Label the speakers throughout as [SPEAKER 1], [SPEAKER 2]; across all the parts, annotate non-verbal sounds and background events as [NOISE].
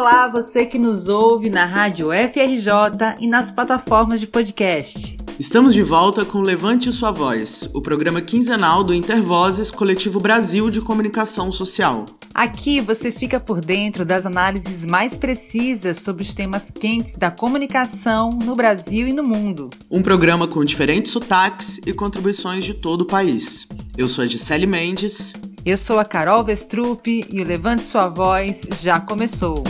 [SPEAKER 1] Olá, você que nos ouve na Rádio FRJ e nas plataformas de podcast.
[SPEAKER 2] Estamos de volta com Levante Sua Voz, o programa quinzenal do Intervozes Coletivo Brasil de Comunicação Social.
[SPEAKER 1] Aqui você fica por dentro das análises mais precisas sobre os temas quentes da comunicação no Brasil e no mundo.
[SPEAKER 2] Um programa com diferentes sotaques e contribuições de todo o país. Eu sou a Gisele Mendes.
[SPEAKER 1] Eu sou a Carol Vestrup e o Levante Sua Voz já começou.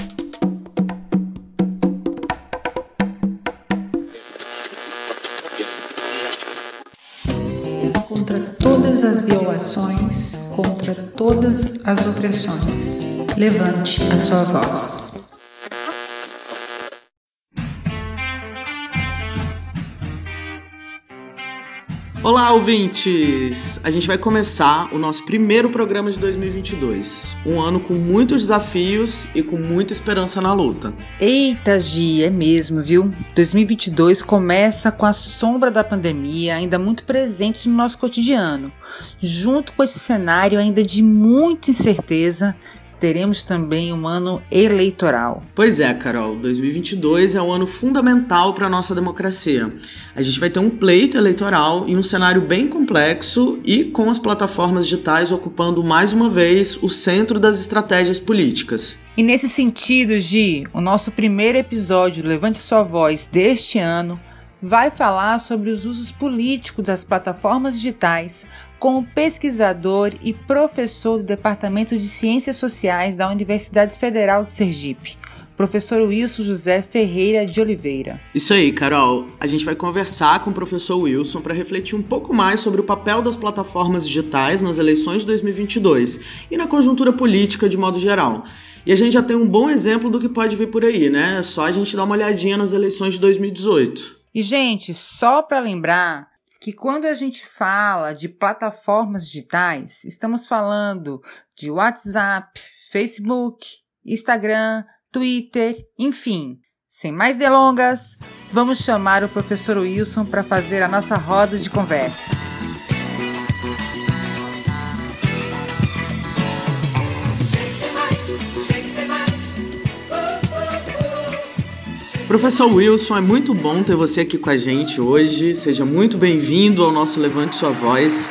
[SPEAKER 3] Contra todas as opressões, levante a sua voz.
[SPEAKER 2] Olá, ouvintes! A gente vai começar o nosso primeiro programa de 2022. Um ano com muitos desafios e com muita esperança na luta.
[SPEAKER 1] Eita, Gi, é mesmo, viu? 2022 começa com a sombra da pandemia ainda muito presente no nosso cotidiano, junto com esse cenário ainda de muita incerteza teremos também um ano eleitoral.
[SPEAKER 2] Pois é, Carol, 2022 é um ano fundamental para a nossa democracia. A gente vai ter um pleito eleitoral em um cenário bem complexo e com as plataformas digitais ocupando mais uma vez o centro das estratégias políticas.
[SPEAKER 1] E nesse sentido, Gi, o nosso primeiro episódio do Levante Sua Voz deste ano vai falar sobre os usos políticos das plataformas digitais com o pesquisador e professor do Departamento de Ciências Sociais da Universidade Federal de Sergipe, professor Wilson José Ferreira de Oliveira.
[SPEAKER 2] Isso aí, Carol. A gente vai conversar com o professor Wilson para refletir um pouco mais sobre o papel das plataformas digitais nas eleições de 2022 e na conjuntura política de modo geral. E a gente já tem um bom exemplo do que pode vir por aí, né? É só a gente dar uma olhadinha nas eleições de 2018.
[SPEAKER 1] E, gente, só para lembrar, que quando a gente fala de plataformas digitais, estamos falando de WhatsApp, Facebook, Instagram, Twitter, enfim. Sem mais delongas, vamos chamar o professor Wilson para fazer a nossa roda de conversa.
[SPEAKER 2] Professor Wilson, é muito bom ter você aqui com a gente hoje. Seja muito bem-vindo ao nosso Levante Sua Voz.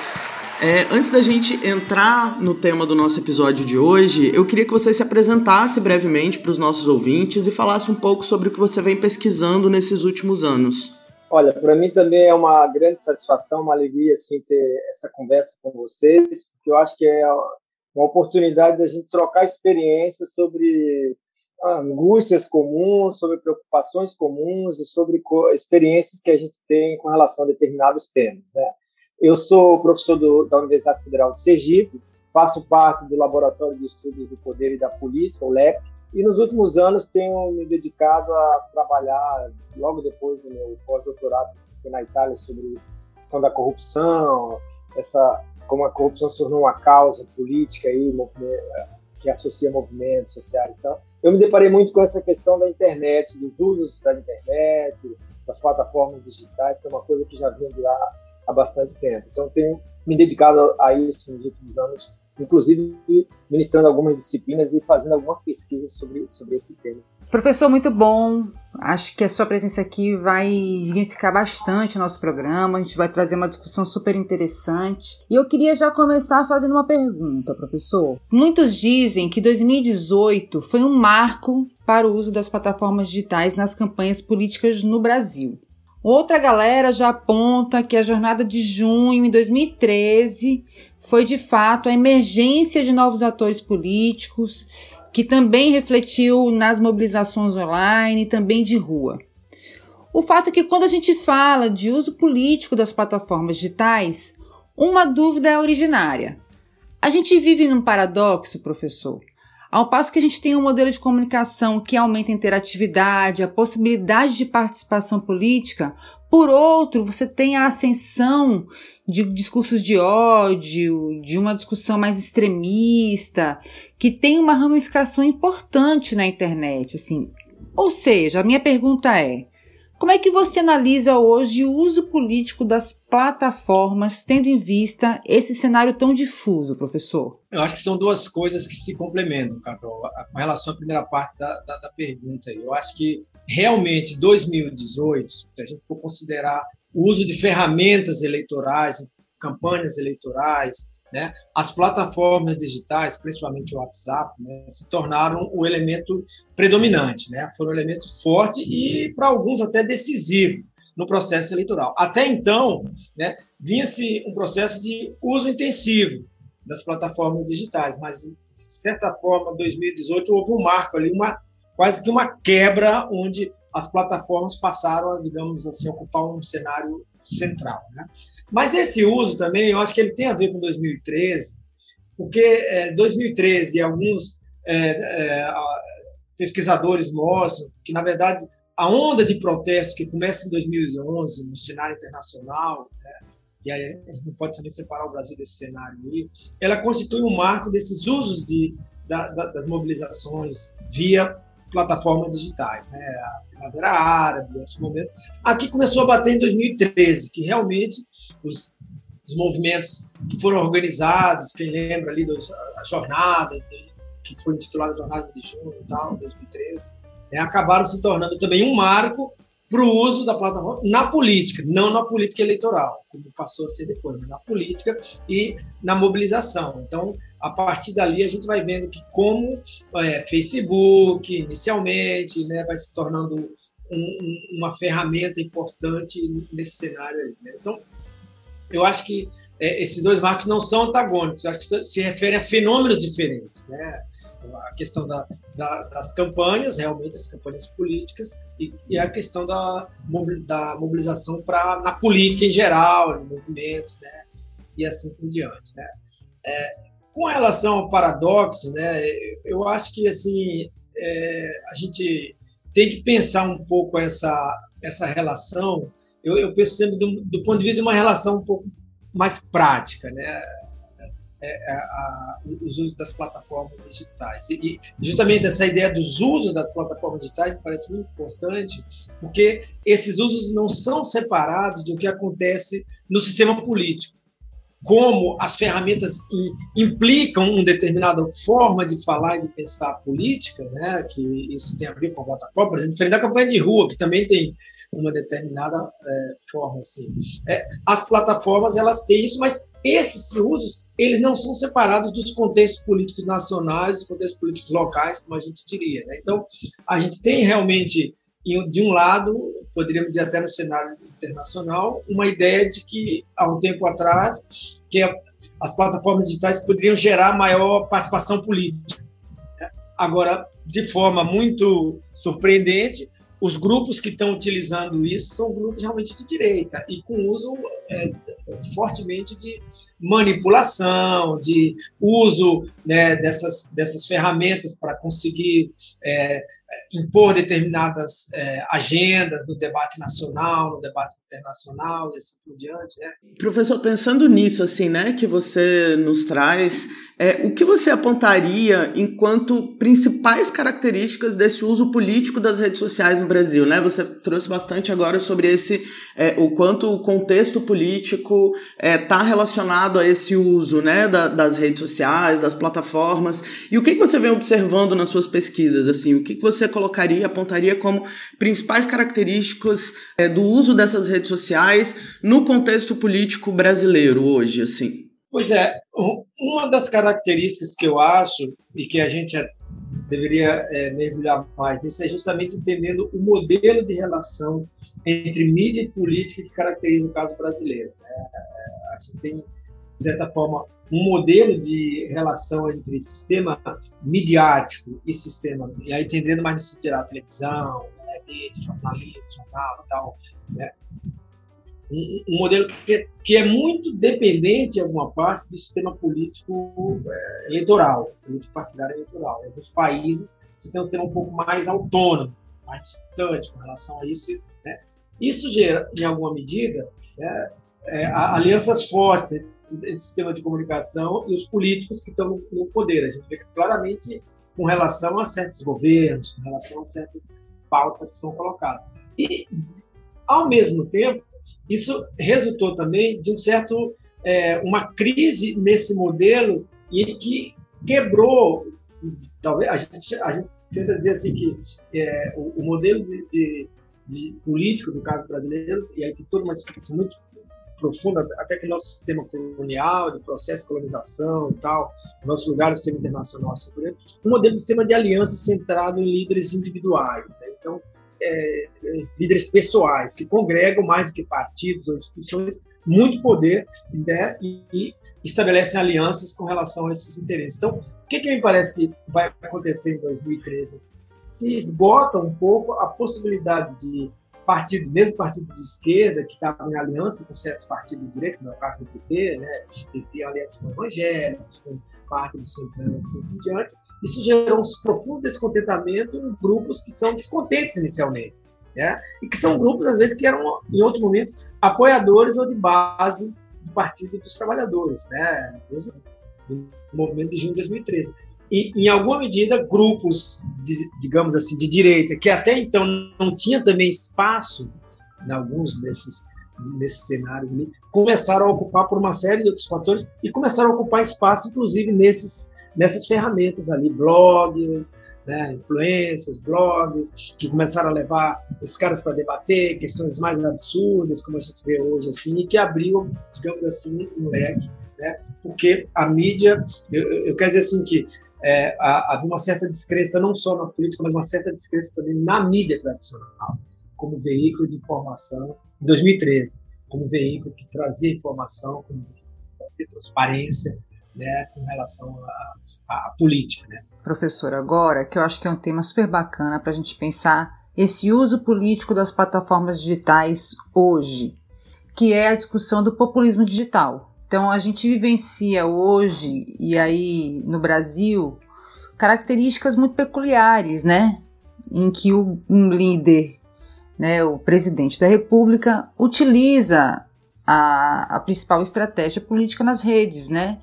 [SPEAKER 2] É, antes da gente entrar no tema do nosso episódio de hoje, eu queria que você se apresentasse brevemente para os nossos ouvintes e falasse um pouco sobre o que você vem pesquisando nesses últimos anos.
[SPEAKER 4] Olha, para mim também é uma grande satisfação, uma alegria assim, ter essa conversa com vocês, porque eu acho que é uma oportunidade da gente trocar experiências sobre angústias comuns, sobre preocupações comuns e sobre experiências que a gente tem com relação a determinados temas. Né? Eu sou professor do, da Universidade Federal de Sergipe, faço parte do Laboratório de Estudos do Poder e da Política, o LEP, e nos últimos anos tenho me dedicado a trabalhar, logo depois do meu pós-doutorado na Itália, sobre a questão da corrupção, essa como a corrupção se tornou uma causa política aí, que associa movimentos sociais e tal eu me deparei muito com essa questão da internet, dos usos da internet, das plataformas digitais, que é uma coisa que já vinha de lá há bastante tempo. Então, tenho me dedicado a isso nos últimos anos, inclusive ministrando algumas disciplinas e fazendo algumas pesquisas sobre, sobre esse tema.
[SPEAKER 1] Professor, muito bom. Acho que a sua presença aqui vai dignificar bastante o nosso programa. A gente vai trazer uma discussão super interessante. E eu queria já começar fazendo uma pergunta, professor. Muitos dizem que 2018 foi um marco para o uso das plataformas digitais nas campanhas políticas no Brasil. Outra galera já aponta que a jornada de junho em 2013 foi de fato a emergência de novos atores políticos que também refletiu nas mobilizações online e também de rua. O fato é que quando a gente fala de uso político das plataformas digitais, uma dúvida é originária. A gente vive num paradoxo, professor. Ao passo que a gente tem um modelo de comunicação que aumenta a interatividade, a possibilidade de participação política, por outro, você tem a ascensão de discursos de ódio, de uma discussão mais extremista, que tem uma ramificação importante na internet, assim. Ou seja, a minha pergunta é: Como é que você analisa hoje o uso político das plataformas, tendo em vista esse cenário tão difuso, professor?
[SPEAKER 4] Eu acho que são duas coisas que se complementam, Carol, com relação à primeira parte da, da, da pergunta. Eu acho que realmente 2018, se a gente for considerar o uso de ferramentas eleitorais, campanhas eleitorais, né? As plataformas digitais, principalmente o WhatsApp, né, se tornaram o elemento predominante, né? foram um elemento forte e, para alguns, até decisivo no processo eleitoral. Até então, né, vinha-se um processo de uso intensivo das plataformas digitais, mas, de certa forma, em 2018 houve um marco ali, uma, quase que uma quebra, onde as plataformas passaram a, digamos assim, ocupar um cenário central. Né? Mas esse uso também, eu acho que ele tem a ver com 2013, porque é, 2013 alguns é, é, pesquisadores mostram que, na verdade, a onda de protestos que começa em 2011 no cenário internacional, né, e aí a gente não pode também separar o Brasil desse cenário aí, ela constitui um marco desses usos de, da, da, das mobilizações via plataformas digitais, né? a Primavera Árabe, outros momentos. Aqui começou a bater em 2013, que realmente os, os movimentos que foram organizados, quem lembra ali das jornadas, que foi intitulada Jornadas de Junho e tal, 2013, né? acabaram se tornando também um marco para o uso da plataforma na política, não na política eleitoral, como passou a ser depois, mas na política e na mobilização. Então, a partir dali, a gente vai vendo que como é, Facebook, inicialmente, né, vai se tornando um, um, uma ferramenta importante nesse cenário aí. Né? Então, eu acho que é, esses dois marcos não são antagônicos, acho que se referem a fenômenos diferentes. Né? a questão da, da, das campanhas, realmente as campanhas políticas, e, e a questão da, da mobilização pra, na política em geral, no movimento, né? e assim por diante. Né? É, com relação ao paradoxo, né, eu acho que assim é, a gente tem que pensar um pouco essa, essa relação. Eu, eu penso sempre do, do ponto de vista de uma relação um pouco mais prática, né? É, é, a, os usos das plataformas digitais. E, justamente essa ideia dos usos das plataformas digitais parece muito importante, porque esses usos não são separados do que acontece no sistema político. Como as ferramentas implicam uma determinada forma de falar e de pensar a política, né, que isso tem a ver com a plataforma, por exemplo, diferente da campanha de rua, que também tem uma determinada é, forma assim. É, as plataformas elas têm isso, mas esses usos eles não são separados dos contextos políticos nacionais, dos contextos políticos locais, como a gente diria. Né? Então, a gente tem realmente, de um lado, poderíamos dizer até no cenário internacional, uma ideia de que, há um tempo atrás, que as plataformas digitais poderiam gerar maior participação política. Agora, de forma muito surpreendente, os grupos que estão utilizando isso são grupos realmente de direita e com uso é, fortemente de manipulação, de uso né, dessas, dessas ferramentas para conseguir é, impor determinadas é, agendas no debate nacional, no debate internacional e assim por diante. Né?
[SPEAKER 2] Professor, pensando nisso, assim, né, que você nos traz, é, o que você apontaria enquanto principais características desse uso político das redes sociais no Brasil? Né? Você trouxe bastante agora sobre esse, é, o quanto o contexto político está é, relacionado a esse uso né, da, das redes sociais, das plataformas. E o que, que você vem observando nas suas pesquisas? Assim, o que, que você colocaria, apontaria como principais características é, do uso dessas redes sociais no contexto político brasileiro hoje? Assim?
[SPEAKER 4] Pois é, uma das características que eu acho e que a gente deveria é, mergulhar mais nisso é justamente entendendo o modelo de relação entre mídia e política que caracteriza o caso brasileiro. Né? É, a gente tem, de certa forma, um modelo de relação entre sistema midiático e sistema, e aí entendendo mais sentido da televisão, né, mídia, jornalismo, jornal e tal, né? um, um modelo que, que, é muito dependente, em alguma parte, do sistema político é, eleitoral, político partidário eleitoral. Em alguns países, você tem um tema um pouco mais autônomo, mais distante com relação a isso. Né? Isso gera, em alguma medida, né, é, alianças fortes o sistema de comunicação e os políticos que estão no poder. A gente vê claramente com relação a certos governos, com relação a certas pautas que são colocadas. E Ao mesmo tempo, isso resultou também de um certo é, uma crise nesse modelo e que quebrou talvez a gente, a gente tenta dizer assim que é, o, o, modelo de, de, de, político do caso brasileiro e aí tem toda uma explicação muito profunda até que o nosso sistema colonial de processo de colonização e tal nosso lugar no sistema internacional assim, um modelo de sistema de aliança centrado em líderes individuais né? então é, é, líderes pessoais que congregam mais do que partidos ou instituições muito poder né? e, e estabelecem alianças com relação a esses interesses. Então, o que, que me parece que vai acontecer em 2013? Se esgota um pouco a possibilidade de partidos, mesmo partidos de esquerda, que estavam em aliança com certos partidos de direita, no caso do PT, né, PT aliança com evangélicos, com parte do Centrão, assim por diante, isso gerou um profundo descontentamento em grupos que são descontentes inicialmente. Né? E que são grupos, às vezes, que eram, em outro momento, apoiadores ou de base do Partido dos Trabalhadores, né? Mesmo do movimento de junho de 2013. E, em alguma medida, grupos, de, digamos assim, de direita, que até então não tinha também espaço em alguns desses, desses cenários começaram a ocupar por uma série de outros fatores e começaram a ocupar espaço, inclusive, nesses, nessas ferramentas ali, blogs, né, influências, blogs, que começaram a levar esses caras para debater questões mais absurdas, como a gente vê hoje, assim, e que abriu, digamos assim, um leque, né, porque a mídia, eu, eu quero dizer assim que é, havia uma certa descrença, não só na política, mas uma certa descrença também na mídia tradicional, como veículo de informação, em 2013, como veículo que trazia informação, como trazia transparência, né, com relação à política, né
[SPEAKER 1] professor, agora, que eu acho que é um tema super bacana para a gente pensar esse uso político das plataformas digitais hoje, que é a discussão do populismo digital. Então, a gente vivencia hoje, e aí no Brasil, características muito peculiares, né? Em que o, um líder, né, o presidente da República, utiliza a, a principal estratégia política nas redes, né?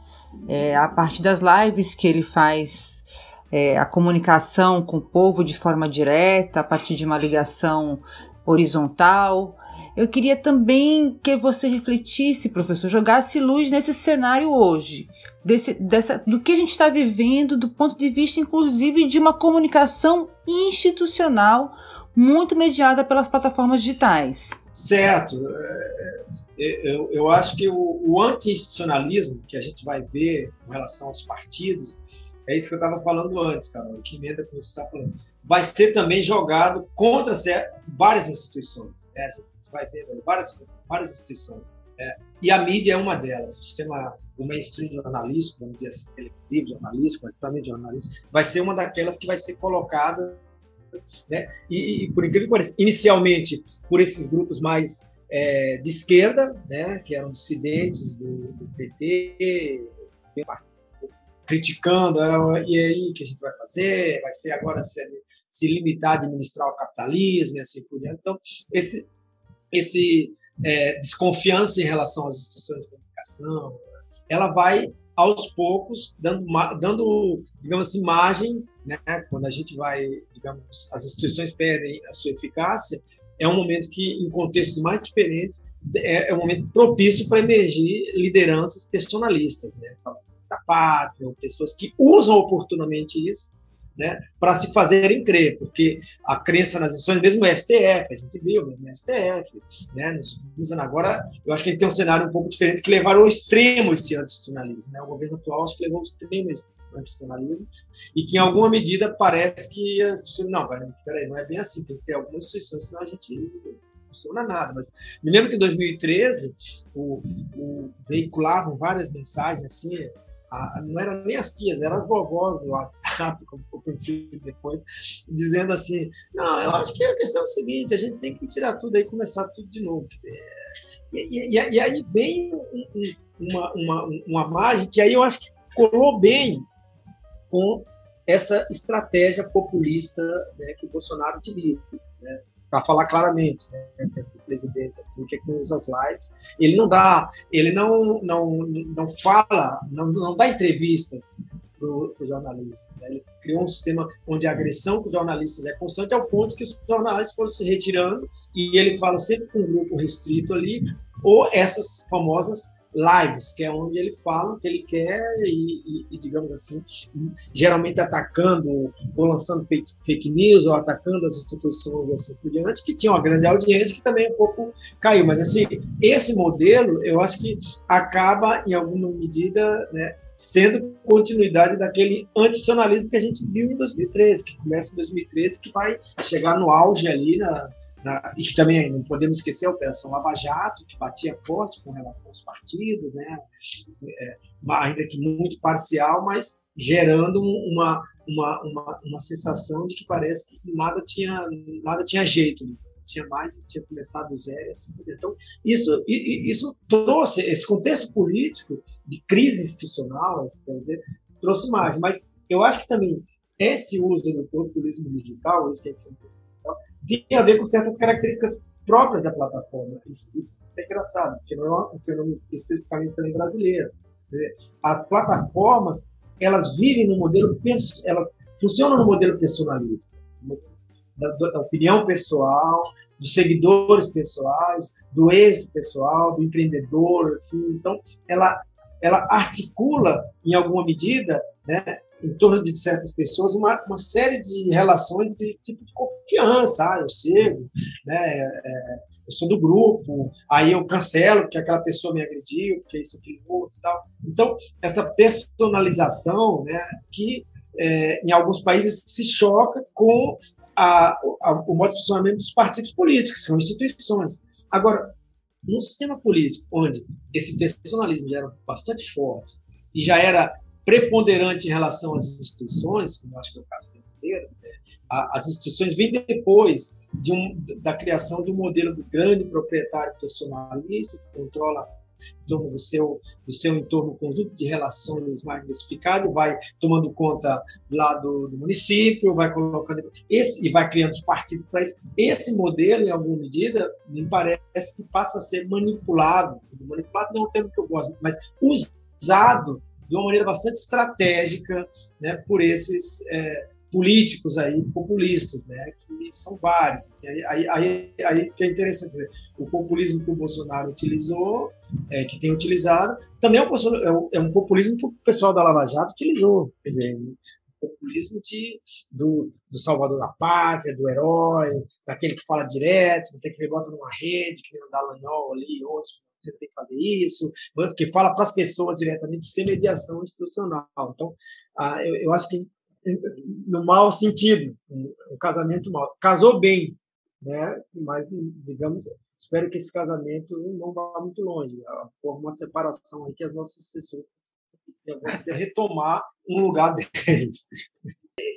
[SPEAKER 1] É, a partir das lives que ele faz é, a comunicação com o povo de forma direta, a partir de uma ligação horizontal. Eu queria também que você refletisse, professor, jogasse luz nesse cenário hoje, desse, dessa, do que a gente está vivendo, do ponto de vista, inclusive, de uma comunicação institucional muito mediada pelas plataformas digitais.
[SPEAKER 4] Certo. É, é, eu, acho que o, o anti-institucionalismo que a gente vai ver com relação aos partidos é isso que eu estava falando antes, Carol, que emenda que você está falando. Vai ser também jogado contra várias instituições. Né? A gente vai ter várias, várias instituições. É, e a mídia é uma delas. O sistema, o mainstream jornalístico, vamos dizer assim, televisivo, jornalístico, mas também jornalístico, vai ser uma daquelas que vai ser colocada, né? e, e por incrível que pareça, inicialmente por esses grupos mais é, de esquerda, né? que eram dissidentes do, do PT, criticando, ah, e aí, o que a gente vai fazer? Vai ser agora se, se limitar a administrar o capitalismo e assim por diante. Então, esse, esse é, desconfiança em relação às instituições de comunicação, ela vai aos poucos dando, dando digamos assim, margem, né? quando a gente vai, digamos, as instituições perdem a sua eficácia, é um momento que, em contextos mais diferentes, é, é um momento propício para emergir lideranças personalistas, né? Da pátria, ou pessoas que usam oportunamente isso né, para se fazerem crer, porque a crença nas instituições, mesmo o STF, a gente viu, mesmo o STF, né, usando agora, eu acho que gente tem um cenário um pouco diferente que levaram ao extremo esse antistitucionalismo. Né, o governo atual acho que levou ao extremo esse antistitucionalismo e que, em alguma medida, parece que as instituições, não, peraí, não é bem assim, tem que ter algumas instituições, senão a gente não funciona nada. Mas me lembro que em 2013 o, o, veiculavam várias mensagens assim, a, não eram nem as tias, eram as vovós do WhatsApp, como eu depois, dizendo assim: não, eu acho que a questão é o seguinte, a gente tem que tirar tudo aí e começar tudo de novo. E, e, e aí vem uma, uma, uma margem que aí eu acho que colou bem com essa estratégia populista né, que o Bolsonaro utiliza. Né? Para falar claramente, né, o presidente assim que é usa as lives, ele não dá, ele não não não fala, não, não dá entrevistas para os jornalistas. Né? Ele criou um sistema onde a agressão com os jornalistas é constante, ao ponto que os jornalistas foram se retirando, e ele fala sempre com um grupo restrito ali, ou essas famosas lives, que é onde ele fala o que ele quer e, e, e digamos assim, geralmente atacando ou lançando fake, fake, news ou atacando as instituições assim por diante, que tinha uma grande audiência que também um pouco caiu. Mas assim, esse modelo, eu acho que acaba em alguma medida né, sendo continuidade daquele anticionalismo que a gente viu em 2013, que começa em 2013, que vai chegar no auge ali, na, na, e que também não podemos esquecer a Operação Lava Jato, que batia forte com relação aos partidos, né? É, ainda que muito parcial, mas gerando uma, uma, uma, uma sensação de que parece que nada tinha, nada tinha jeito. Né? tinha mais, tinha começado do zero. Assim, então, isso, isso trouxe, esse contexto político de crise institucional, assim, quer dizer, trouxe mais. Mas eu acho que também esse uso do populismo digital, esse digital, tem a ver com certas características próprias da plataforma. Isso, isso é engraçado, porque não é um fenômeno especificamente também brasileiro. As plataformas, elas vivem no modelo, elas funcionam no modelo personalista da, da opinião pessoal, dos seguidores pessoais, do êxito pessoal, do empreendedor, assim. Então, ela ela articula em alguma medida, né, em torno de certas pessoas uma, uma série de relações de tipo de confiança. Ah, eu sigo, né, é, eu sou do grupo, aí eu cancelo porque aquela pessoa me agrediu, porque isso, aquilo, outro, tal. Então, essa personalização, né, que é, em alguns países se choca com a, a, o modo de funcionamento dos partidos políticos, são instituições. Agora, num sistema político onde esse personalismo já era bastante forte e já era preponderante em relação às instituições, como eu acho que é o caso brasileiro, as instituições vêm depois de um, da criação de um modelo do grande proprietário personalista que controla em torno do seu, do seu entorno, conjunto de relações mais diversificado, vai tomando conta lá do, do município, vai colocando esse, e vai criando os partidos para isso. Esse modelo, em alguma medida, me parece que passa a ser manipulado. Manipulado não é um termo que eu gosto, mas usado de uma maneira bastante estratégica né, por esses é, políticos aí populistas, né, que são vários. Assim, aí, aí, aí, que é interessante dizer, o populismo que o Bolsonaro utilizou, é, que tem utilizado, também é um, é um, populismo que o pessoal da Lava Jato utilizou. Quer dizer, o populismo de, do, do salvador da pátria, do herói, daquele que fala direto, tem que bota numa rede, que nem o Dallagnol ali, outros você tem que fazer isso, que fala para as pessoas diretamente sem mediação institucional. Então, ah, eu acho que no mau sentido, um casamento mal. Casou bem, né? Mas, digamos, espero que esse casamento não vá muito longe. Por uma separação aí que as nossas pessoas retomar um lugar deles.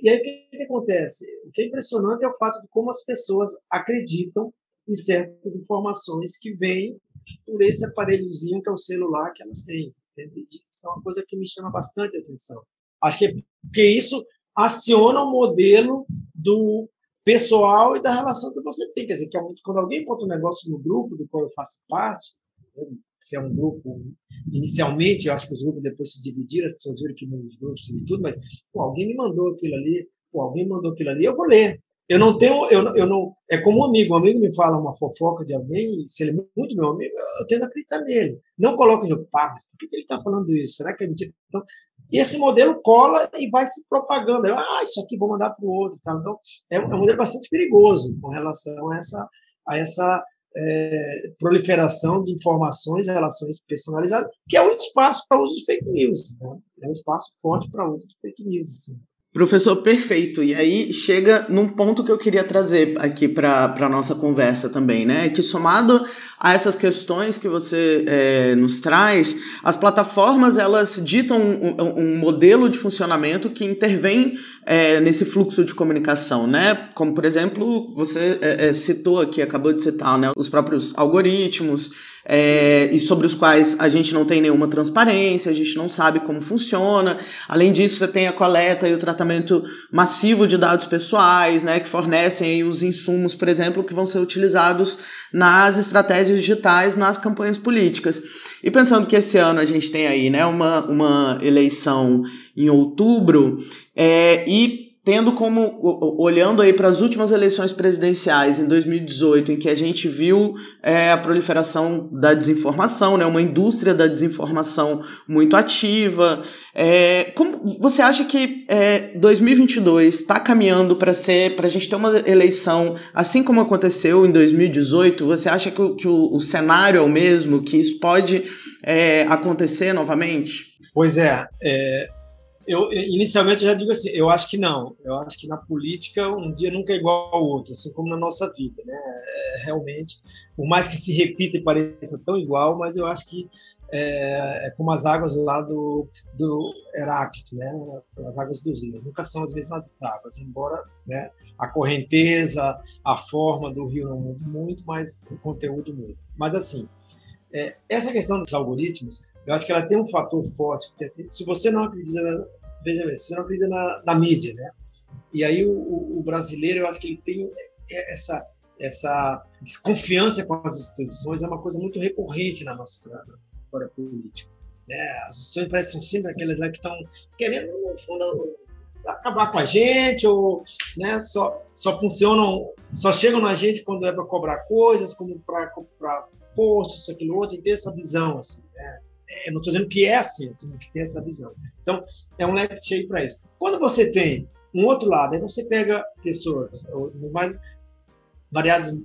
[SPEAKER 4] E aí o que, que acontece? O que é impressionante é o fato de como as pessoas acreditam em certas informações que vêm por esse aparelhozinho que é o celular que elas têm. Isso é uma coisa que me chama bastante atenção. Acho que é porque isso aciona o modelo do pessoal e da relação que você tem. Quer dizer, que quando alguém bota um negócio no grupo do qual eu faço parte, né, se é um grupo, inicialmente, eu acho que os grupos depois se dividiram, as pessoas viram que nos grupos e tudo, mas pô, alguém me mandou aquilo ali, pô, alguém mandou aquilo ali, eu vou ler. Eu não tenho, eu, eu não, é como um amigo, um amigo me fala uma fofoca de alguém, se ele é muito meu amigo, eu tento acreditar nele. Não coloco pá, mas por que ele está falando isso? Será que é mentira? Então, esse modelo cola e vai se propagando. Ah, isso aqui vou mandar para o outro. Tá? Então, é um, modelo bastante perigoso com relação a essa, a essa é, proliferação de informações relações personalizadas, que é um espaço para uso de fake news. Né? É um espaço forte para uso de fake news. Assim.
[SPEAKER 2] Professor, perfeito. E aí chega num ponto que eu queria trazer aqui para a nossa conversa também, né? Que somado a essas questões que você é, nos traz, as plataformas elas ditam um, um, modelo de funcionamento que intervém é, nesse fluxo de comunicação, né? Como, por exemplo, você é, citou aqui, acabou de citar, né? Os próprios algoritmos, é, e sobre os quais a gente não tem nenhuma transparência, a gente não sabe como funciona. Além disso, você tem a coleta e o tratamento massivo de dados pessoais, né, que fornecem os insumos, por exemplo, que vão ser utilizados nas estratégias digitais, nas campanhas políticas. E pensando que esse ano a gente tem aí né, uma, uma eleição em outubro, é, e tendo como olhando aí para as últimas eleições presidenciais em 2018, em que a gente viu é, a proliferação da desinformação, né, uma indústria da desinformação muito ativa. É, como você acha que é, 2022 está caminhando para ser para a gente ter uma eleição assim como aconteceu em 2018? Você acha que, o, que o, o cenário é o mesmo, que isso pode é, acontecer novamente?
[SPEAKER 4] Pois é, é, eu inicialmente eu já digo assim, eu acho que não. Eu acho que na política um dia nunca é igual ao outro, assim como na nossa vida, né? É, realmente, por mais que se repita e pareça tão igual, mas eu acho que é, é como as águas lá do, do Heráclito, né? As águas dos rios nunca são as mesmas águas, embora né, a correnteza, a forma do rio não mude muito, mas o conteúdo muda. Mas assim, é, essa questão dos algoritmos, eu acho que ela tem um fator forte, porque assim, se você não acredita, veja bem, se você não acredita na, na mídia, né? E aí o, o, brasileiro, eu acho que ele tem essa essa desconfiança com as instituições é uma coisa muito recorrente na nossa, na nossa história política. Né? As instituições parecem sempre aquelas lá que estão querendo, no fundo, acabar com a gente, ou né, só, só funcionam, só chegam na gente quando é para cobrar coisas, como para post, isso, aquilo, outro, e ter essa visão, assim, né? Eu não estou dizendo que é assim, que ter essa visão. Então, é um leque cheio para isso. Quando você tem um outro lado, aí você pega pessoas mais variados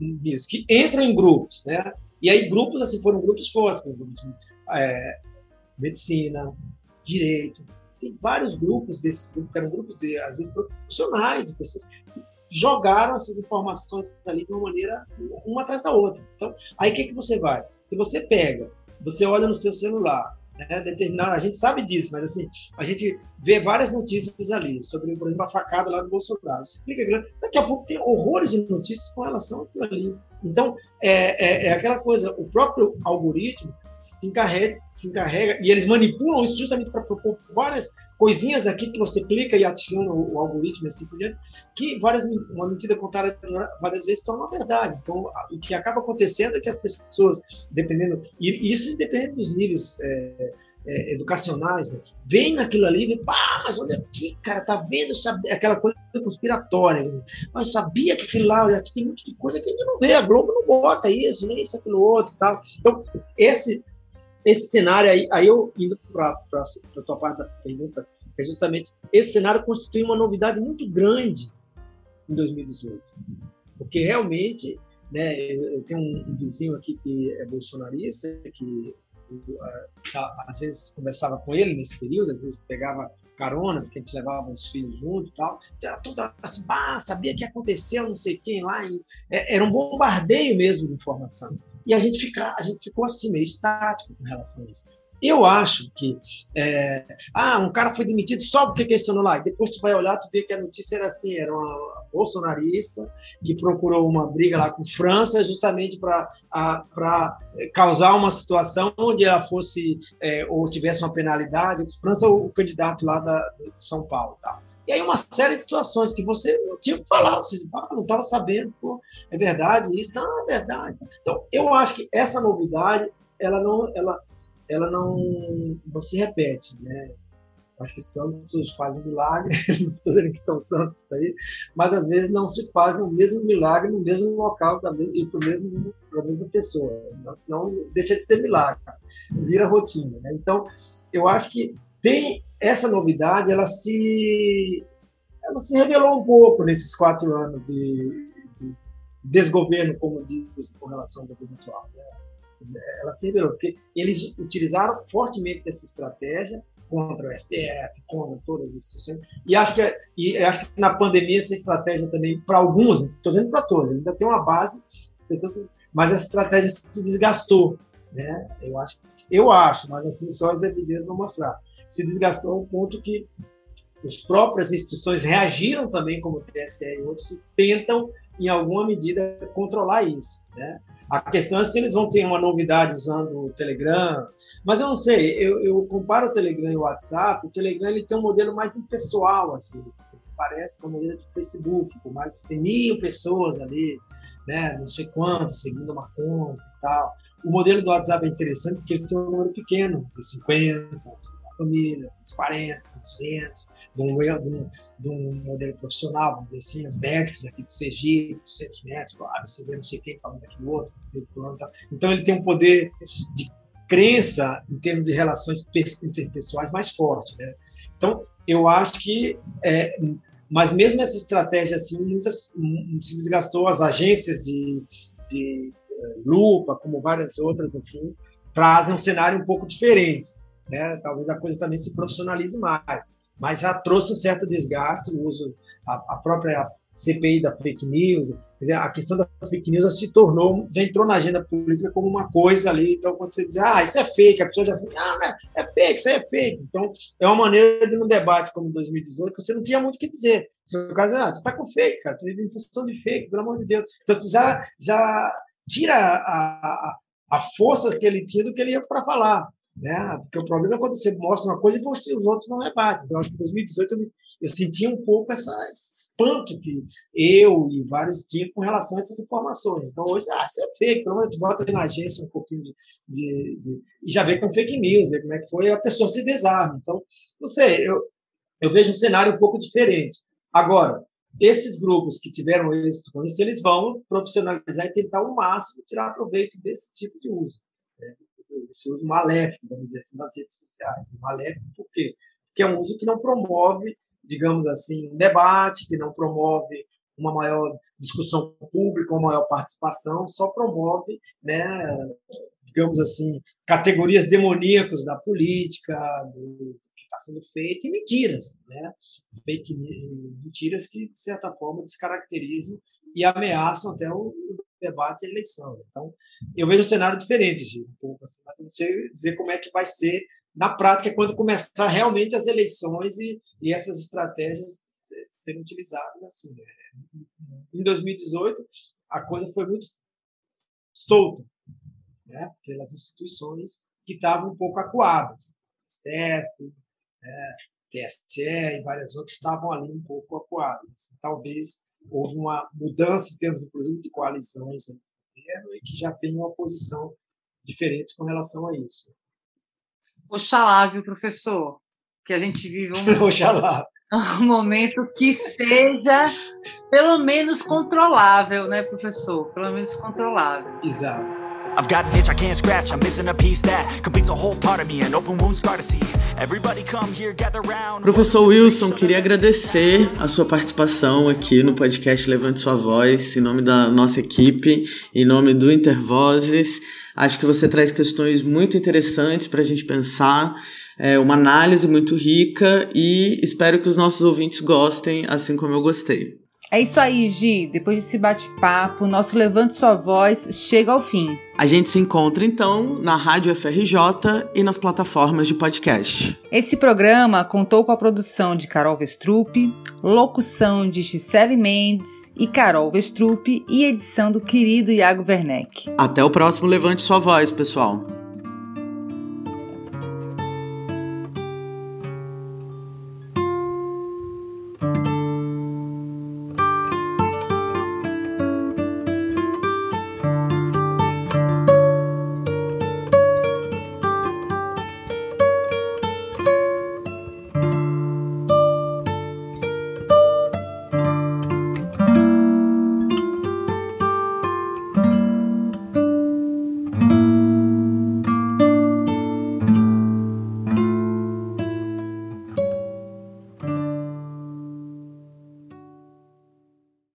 [SPEAKER 4] nisso, que entram em grupos, né? E aí grupos, assim, foram grupos fortes, grupos de é, medicina, direito, tem vários grupos desses grupos, que eram grupos, de, às vezes, profissionais, de pessoas jogaram essas informações ali de uma maneira uma atrás da outra. Então, aí o que, que você vai? Se você pega, você olha no seu celular, né, determinado, a gente sabe disso, mas assim, a gente vê várias notícias ali sobre, por exemplo, a facada lá do Bolsonaro. Clica, daqui a pouco tem horrores de notícias com relação àquilo ali. Então, é, é, é aquela coisa, o próprio algoritmo se encarrega, se encarrega e eles manipulam isso justamente para propor várias coisinhas aqui que você clica e adiciona o, o algoritmo assim por diante, que várias, uma mentira contada várias vezes torna verdade. Então, o que acaba acontecendo é que as pessoas, dependendo, e isso independente dos níveis é, é, educacionais, né, veem naquilo ali e pá, mas olha aqui, cara, tá vendo sabe, aquela coisa conspiratória, né? mas sabia que aquilo lá, aqui tem muita coisa que a gente não vê, a Globo não bota isso, nem isso, aquilo outro e tal. Então, esse esse cenário aí, aí eu indo para a tua parte da pergunta, é justamente esse cenário constitui uma novidade muito grande em 2018, porque realmente, né, eu tenho um, vizinho aqui que é bolsonarista, que às vezes conversava com ele nesse período, às vezes pegava carona, porque a gente levava os filhos junto e tal. Então, era tudo assim, bah, sabia que aconteceu, não sei quem lá. E, é, era um bombardeio mesmo de informação. E a gente, fica, a gente ficou assim, meio estático com relação a isso. Eu acho que é, ah, um cara foi demitido só porque questionou lá. Depois tu vai olhar, tu vê que a notícia era assim, era uma bolsonarista que procurou uma briga lá com França justamente para causar uma situação onde ela fosse é, ou tivesse uma penalidade. França, o, candidato lá da, de São Paulo, tá? E aí uma série de situações que você tinha que falar, você ah, não estava sabendo, pô, é verdade isso, não, é verdade. Então, eu acho que essa novidade, ela não, ela, ela não, não se repete, né? Acho que santos fazem milagre, [LAUGHS] não estou dizendo que são santos aí, mas às vezes não se fazem o mesmo milagre no mesmo local e para mesmo a mesma pessoa, senão deixa de ser milagre, vira rotina. Né? Então, eu acho que tem essa novidade, ela se ela se revelou um pouco nesses quatro anos de, de desgoverno, como diz com relação ao governo atual. Né? Ela se revelou, porque eles utilizaram fortemente essa estratégia contra o STF, contra todas as instituições, e acho que, é, e acho que na pandemia essa estratégia também, para alguns, estou dizendo para todos, ainda tem uma base, mas essa estratégia se desgastou, né? Eu acho, eu acho, mas assim só as evidências vão mostrar se desgastou a um ponto que as próprias instituições reagiram também, como o TSE e outros, e tentam em alguma medida, controlar isso. Né? A questão é se eles vão ter uma novidade usando o Telegram, mas eu não sei, eu, eu comparo o Telegram e o WhatsApp, o Telegram ele tem um modelo mais impessoal, assim, assim parece com o modelo de Facebook, por mais que tem mil pessoas ali, né, não sei quantas, seguindo uma conta e tal. O modelo do WhatsApp é interessante porque ele tem um número pequeno, 50, família, 40, 200, de um, de, um, de um modelo profissional, vamos dizer assim, os médicos aqui do CG, 200 metros, ah, você vê não sei quem falando daquele outro, então ele tem um poder de crença em termos de relações interpessoais mais forte, né? Então, eu acho que é, mas mesmo essa estratégia assim, muitas se desgastou as agências de, de eh, lupa, como várias outras assim, trazem um cenário um pouco diferente né? Talvez a coisa também se profissionalize mais. Mas já trouxe um certo desgaste o uso, a, a própria CPI da fake news, dizer, a questão da fake news se tornou, já entrou na agenda política como uma coisa ali. Então, quando você diz, ah, isso é fake, a pessoa já assim, ah, é, é fake, isso é fake. Então, é uma maneira de um debate como 2018 que você não tinha muito o que dizer. Se o cara diz, ah, você está com fake, cara, você vive em função de fake, pelo amor de Deus. Então, você já, já tira a, a, a força que ele tinha do que ele ia para falar. Né? Porque o problema é quando você mostra uma coisa e você, os outros não rebatem. Então, acho que em 2018 eu, eu senti um pouco esse espanto que eu e vários tinham com relação a essas informações. Então, hoje, ah, isso é fake, pelo menos ali na agência um pouquinho de, de, de, e já vê com fake news, vê como é que foi, a pessoa se desarma. Então, não sei, eu, eu vejo um cenário um pouco diferente. Agora, esses grupos que tiveram êxito com isso, eles vão profissionalizar e tentar o máximo tirar proveito desse tipo de uso. Né? Esse uso maléfico, vamos dizer assim, das redes sociais. Maléfico por quê? Porque é um uso que não promove, digamos assim, um debate, que não promove uma maior discussão pública, uma maior participação, só promove, né, digamos assim, categorias demoníacas da política, do que está sendo feito, e mentiras, né? Fake, mentiras que, de certa forma, descaracterizam e ameaçam até o, debate e eleição. Então, eu vejo um cenário diferente, Gil, um pouco assim, mas não sei dizer como é que vai ser na prática quando começar realmente as eleições e, e essas estratégias serem utilizadas assim. Né? Em 2018, a coisa foi muito solta, né? pelas instituições que estavam um pouco acuadas. STF, né? TSE e várias outras estavam ali um pouco acuadas. Talvez houve uma mudança em termos, inclusive, de coalizões no governo e que já tem uma posição diferente com relação a isso.
[SPEAKER 1] Oxalá, viu, professor? Que a gente vive
[SPEAKER 4] um, [LAUGHS] Oxalá. [LAUGHS]
[SPEAKER 1] um momento que seja pelo menos controlável, né, professor? Pelo menos controlável.
[SPEAKER 4] Exato.
[SPEAKER 2] I've got an itch I can't scratch, I'm missing a piece that completes a whole part of me, an open wound scar to see. Everybody come here, gather round. Professor Wilson, queria agradecer a sua participação aqui no podcast Levante Sua Voz, em nome da nossa equipe, em nome do Intervozes. Acho que você traz questões muito interessantes para a gente pensar, é uma análise muito rica e espero que os nossos ouvintes gostem, assim como eu gostei.
[SPEAKER 1] É isso aí, Gi. Depois desse bate-papo, nosso Levante Sua Voz chega ao fim.
[SPEAKER 2] A gente se encontra então na Rádio FRJ e nas plataformas de podcast.
[SPEAKER 1] Esse programa contou com a produção de Carol Vestrup, locução de Gisele Mendes e Carol Vestrup e edição do querido Iago Werneck.
[SPEAKER 2] Até o próximo Levante Sua Voz, pessoal.